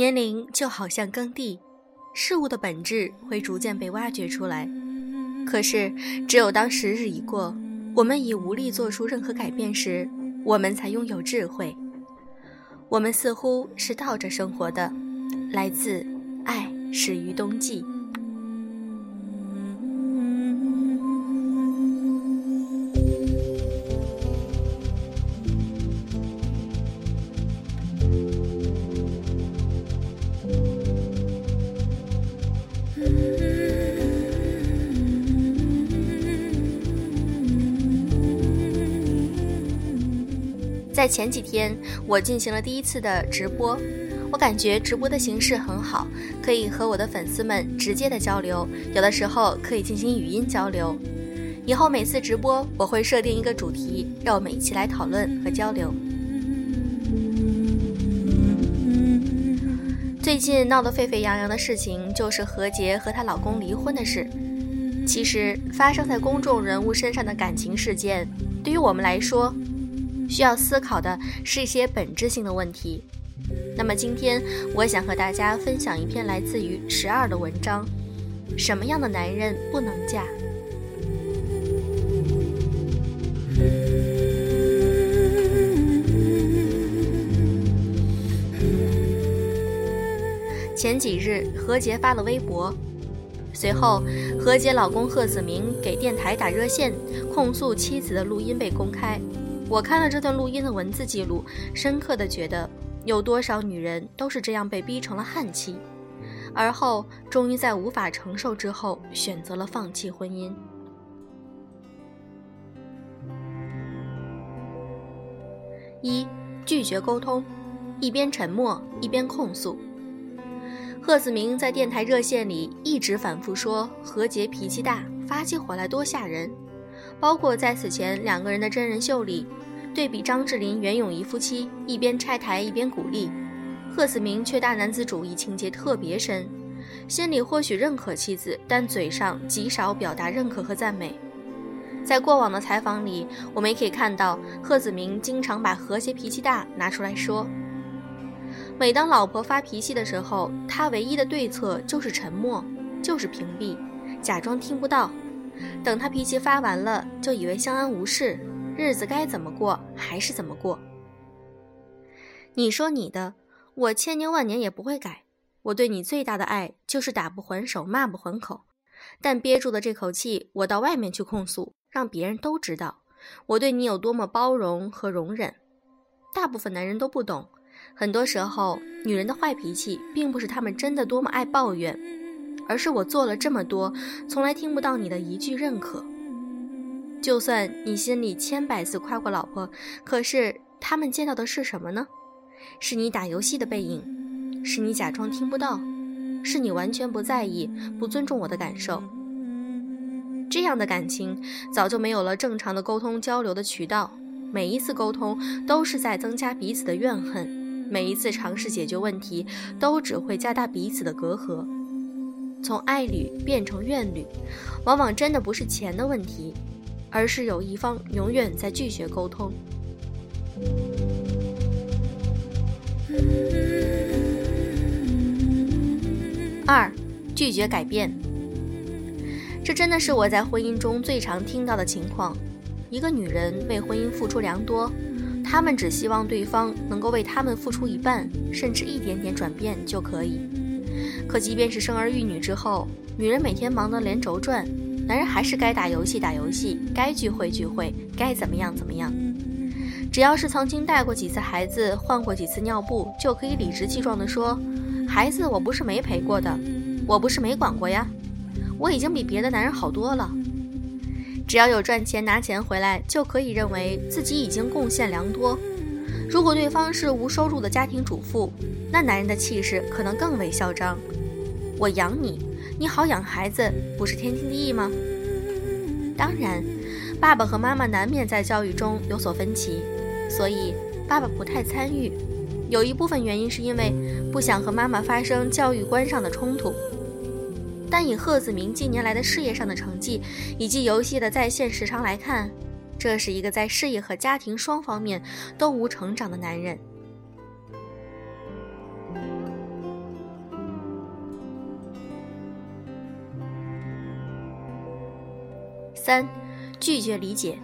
年龄就好像耕地，事物的本质会逐渐被挖掘出来。可是，只有当时日已过，我们已无力做出任何改变时，我们才拥有智慧。我们似乎是倒着生活的，来自爱始于冬季。在前几天，我进行了第一次的直播，我感觉直播的形式很好，可以和我的粉丝们直接的交流，有的时候可以进行语音交流。以后每次直播，我会设定一个主题，让我们一起来讨论和交流。最近闹得沸沸扬扬的事情，就是何洁和她老公离婚的事。其实，发生在公众人物身上的感情事件，对于我们来说，需要思考的是一些本质性的问题。那么今天，我想和大家分享一篇来自于十二的文章：什么样的男人不能嫁？前几日，何洁发了微博，随后何洁老公贺子明给电台打热线，控诉妻子的录音被公开。我看了这段录音的文字记录，深刻的觉得，有多少女人都是这样被逼成了悍妻，而后终于在无法承受之后，选择了放弃婚姻。一拒绝沟通，一边沉默一边控诉。贺子明在电台热线里一直反复说何洁脾气大，发起火来多吓人。包括在此前两个人的真人秀里，对比张智霖、袁咏仪夫妻一边拆台一边鼓励，贺子明却大男子主义情节特别深，心里或许认可妻子，但嘴上极少表达认可和赞美。在过往的采访里，我们也可以看到贺子明经常把和谐脾气大拿出来说。每当老婆发脾气的时候，他唯一的对策就是沉默，就是屏蔽，假装听不到。等他脾气发完了，就以为相安无事，日子该怎么过还是怎么过。你说你的，我千年万年也不会改。我对你最大的爱就是打不还手，骂不还口。但憋住的这口气，我到外面去控诉，让别人都知道我对你有多么包容和容忍。大部分男人都不懂，很多时候女人的坏脾气，并不是他们真的多么爱抱怨。而是我做了这么多，从来听不到你的一句认可。就算你心里千百次夸过老婆，可是他们见到的是什么呢？是你打游戏的背影，是你假装听不到，是你完全不在意、不尊重我的感受。这样的感情早就没有了正常的沟通交流的渠道，每一次沟通都是在增加彼此的怨恨，每一次尝试解决问题都只会加大彼此的隔阂。从爱侣变成怨侣，往往真的不是钱的问题，而是有一方永远在拒绝沟通。二，拒绝改变。这真的是我在婚姻中最常听到的情况。一个女人为婚姻付出良多，她们只希望对方能够为她们付出一半，甚至一点点转变就可以。可即便是生儿育女之后，女人每天忙得连轴转，男人还是该打游戏打游戏，该聚会聚会，该怎么样怎么样。只要是曾经带过几次孩子，换过几次尿布，就可以理直气壮地说：“孩子我不是没陪过的，我不是没管过呀，我已经比别的男人好多了。”只要有赚钱拿钱回来，就可以认为自己已经贡献良多。如果对方是无收入的家庭主妇，那男人的气势可能更为嚣张。我养你，你好养孩子，不是天经地义吗？当然，爸爸和妈妈难免在教育中有所分歧，所以爸爸不太参与。有一部分原因是因为不想和妈妈发生教育观上的冲突。但以贺子明近年来的事业上的成绩，以及游戏的在线时长来看，这是一个在事业和家庭双方面都无成长的男人。三，拒绝理解。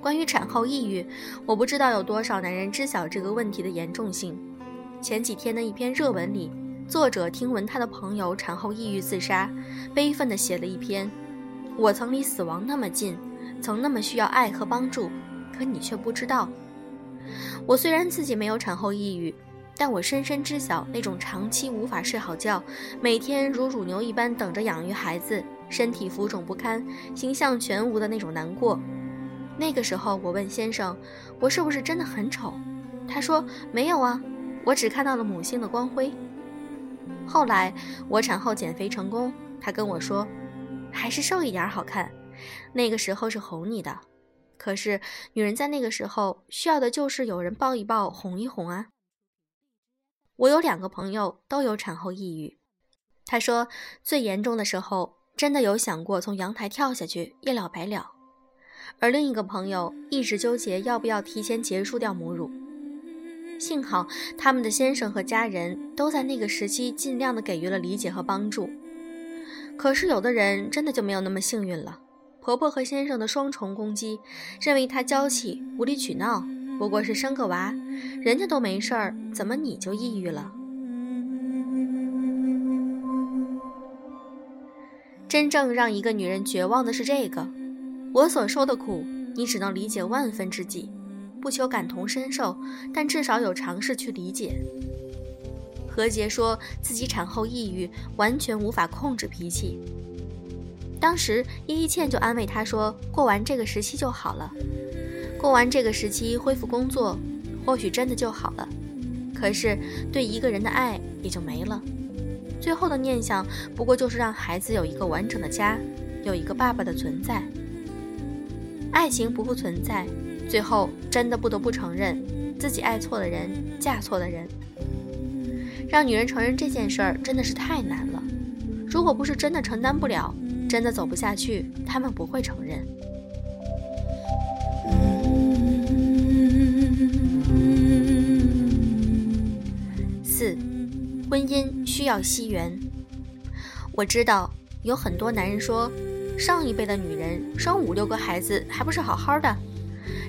关于产后抑郁，我不知道有多少男人知晓这个问题的严重性。前几天的一篇热文里，作者听闻他的朋友产后抑郁自杀，悲愤地写了一篇：“我曾离死亡那么近，曾那么需要爱和帮助，可你却不知道。”我虽然自己没有产后抑郁，但我深深知晓那种长期无法睡好觉，每天如乳牛一般等着养育孩子，身体浮肿不堪，形象全无的那种难过。那个时候，我问先生：“我是不是真的很丑？”他说：“没有啊，我只看到了母性的光辉。”后来我产后减肥成功，他跟我说：“还是瘦一点好看。”那个时候是哄你的。可是，女人在那个时候需要的就是有人抱一抱、哄一哄啊。我有两个朋友都有产后抑郁，他说最严重的时候真的有想过从阳台跳下去，一了百了。而另一个朋友一直纠结要不要提前结束掉母乳，幸好他们的先生和家人都在那个时期尽量的给予了理解和帮助。可是有的人真的就没有那么幸运了。婆婆和先生的双重攻击，认为她娇气、无理取闹，不过是生个娃，人家都没事儿，怎么你就抑郁了？真正让一个女人绝望的是这个：我所受的苦，你只能理解万分之几，不求感同身受，但至少有尝试去理解。何洁说自己产后抑郁，完全无法控制脾气。当时，叶一茜就安慰他说：“过完这个时期就好了，过完这个时期恢复工作，或许真的就好了。可是，对一个人的爱也就没了。最后的念想，不过就是让孩子有一个完整的家，有一个爸爸的存在。爱情不复存在，最后真的不得不承认，自己爱错了人，嫁错了人。让女人承认这件事儿，真的是太难了。如果不是真的承担不了。”真的走不下去，他们不会承认。婚姻需要惜缘。我知道有很多男人说，上一辈的女人生五六个孩子还不是好好的，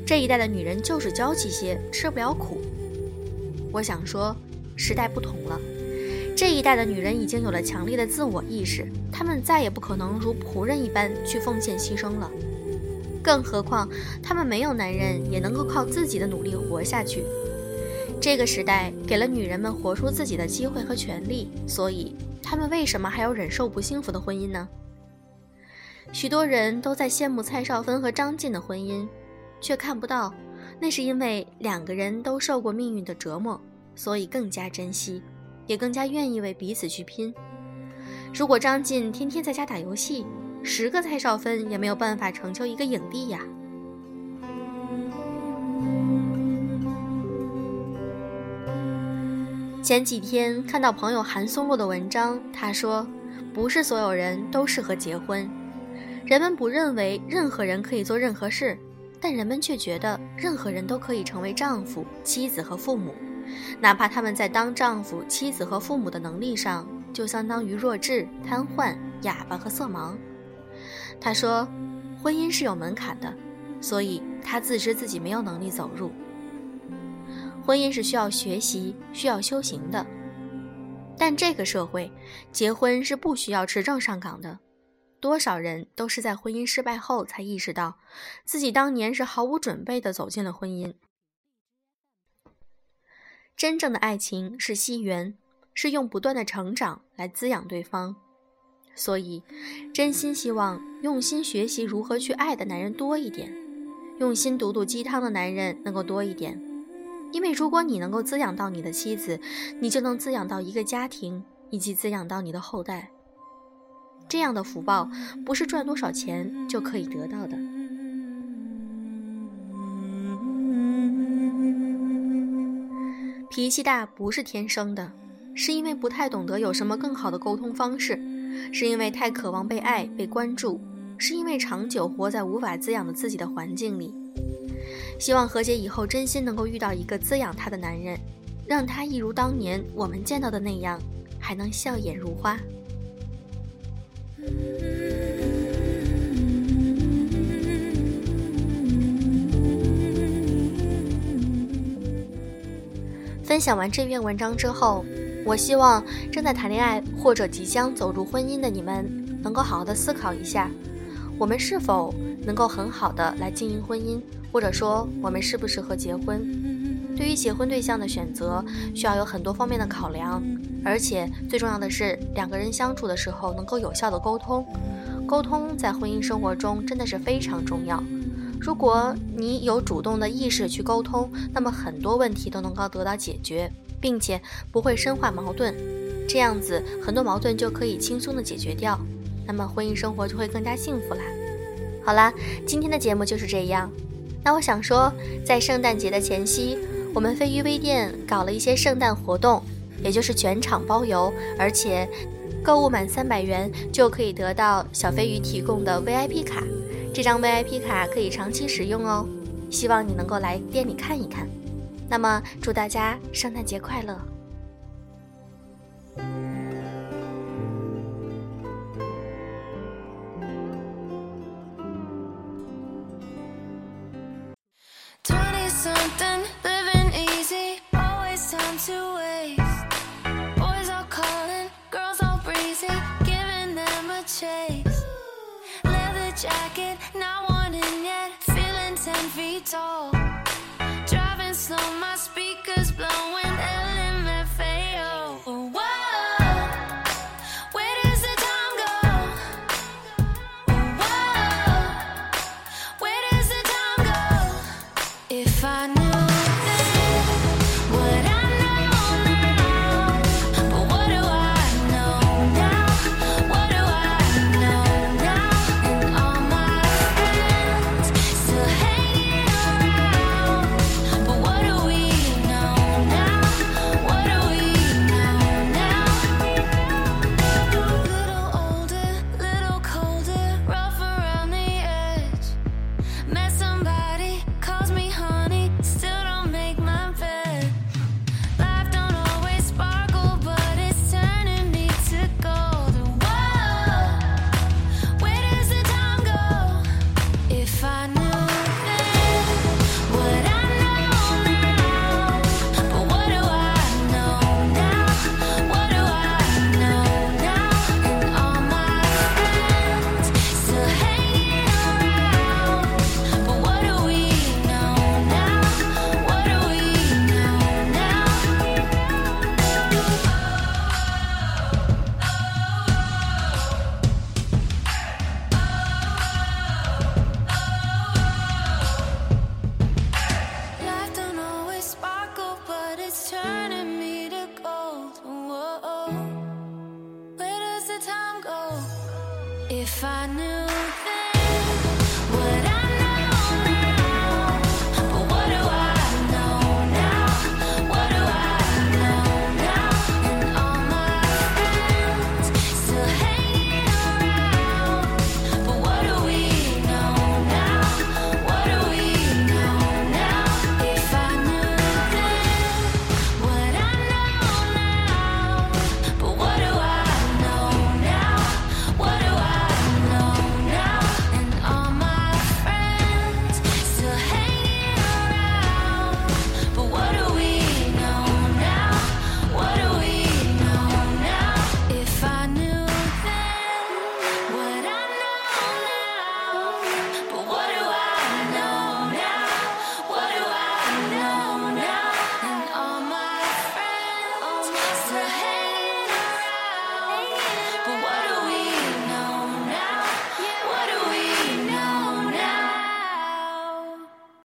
这一代的女人就是娇气些，吃不了苦。我想说，时代不同了。这一代的女人已经有了强烈的自我意识，她们再也不可能如仆人一般去奉献牺牲了。更何况，她们没有男人也能够靠自己的努力活下去。这个时代给了女人们活出自己的机会和权利，所以她们为什么还要忍受不幸福的婚姻呢？许多人都在羡慕蔡少芬和张晋的婚姻，却看不到，那是因为两个人都受过命运的折磨，所以更加珍惜。也更加愿意为彼此去拼。如果张晋天天在家打游戏，十个蔡少芬也没有办法成就一个影帝呀。前几天看到朋友韩松落的文章，他说：“不是所有人都适合结婚，人们不认为任何人可以做任何事，但人们却觉得任何人都可以成为丈夫、妻子和父母。”哪怕他们在当丈夫、妻子和父母的能力上，就相当于弱智、瘫痪、哑巴和色盲。他说，婚姻是有门槛的，所以他自知自己没有能力走入。婚姻是需要学习、需要修行的，但这个社会，结婚是不需要持证上岗的。多少人都是在婚姻失败后才意识到，自己当年是毫无准备的走进了婚姻。真正的爱情是惜缘，是用不断的成长来滋养对方。所以，真心希望用心学习如何去爱的男人多一点，用心读读鸡汤的男人能够多一点。因为如果你能够滋养到你的妻子，你就能滋养到一个家庭，以及滋养到你的后代。这样的福报不是赚多少钱就可以得到的。脾气大不是天生的，是因为不太懂得有什么更好的沟通方式，是因为太渴望被爱、被关注，是因为长久活在无法滋养的自己的环境里。希望何洁以后真心能够遇到一个滋养她的男人让她一如当年我们见到的那样还能笑靥如花。分享完这篇文章之后我希望正在谈恋爱或者即将走入婚姻的你们能够好好的思考一下我们是否能够很好的来经营婚姻，或者说我们适不适合结婚？对于结婚对象的选择，需要有很多方面的考量，而且最重要的是两个人相处的时候能够有效的沟通。沟通在婚姻生活中真的是非常重要。如果你有主动的意识去沟通，那么很多问题都能够得到解决，并且不会深化矛盾。这样子，很多矛盾就可以轻松的解决掉，那么婚姻生活就会更加幸福啦。好啦，今天的节目就是这样。那我想说，在圣诞节的前夕，我们飞鱼微店搞了一些圣诞活动，也就是全场包邮，而且购物满三百元就可以得到小飞鱼提供的 VIP 卡。这张 VIP 卡可以长期使用哦，希望你能够来店里看一看。那么，祝大家圣诞节快乐 jacket, not wanting yet, feeling ten feet tall. Driving slow, my speakers blowing.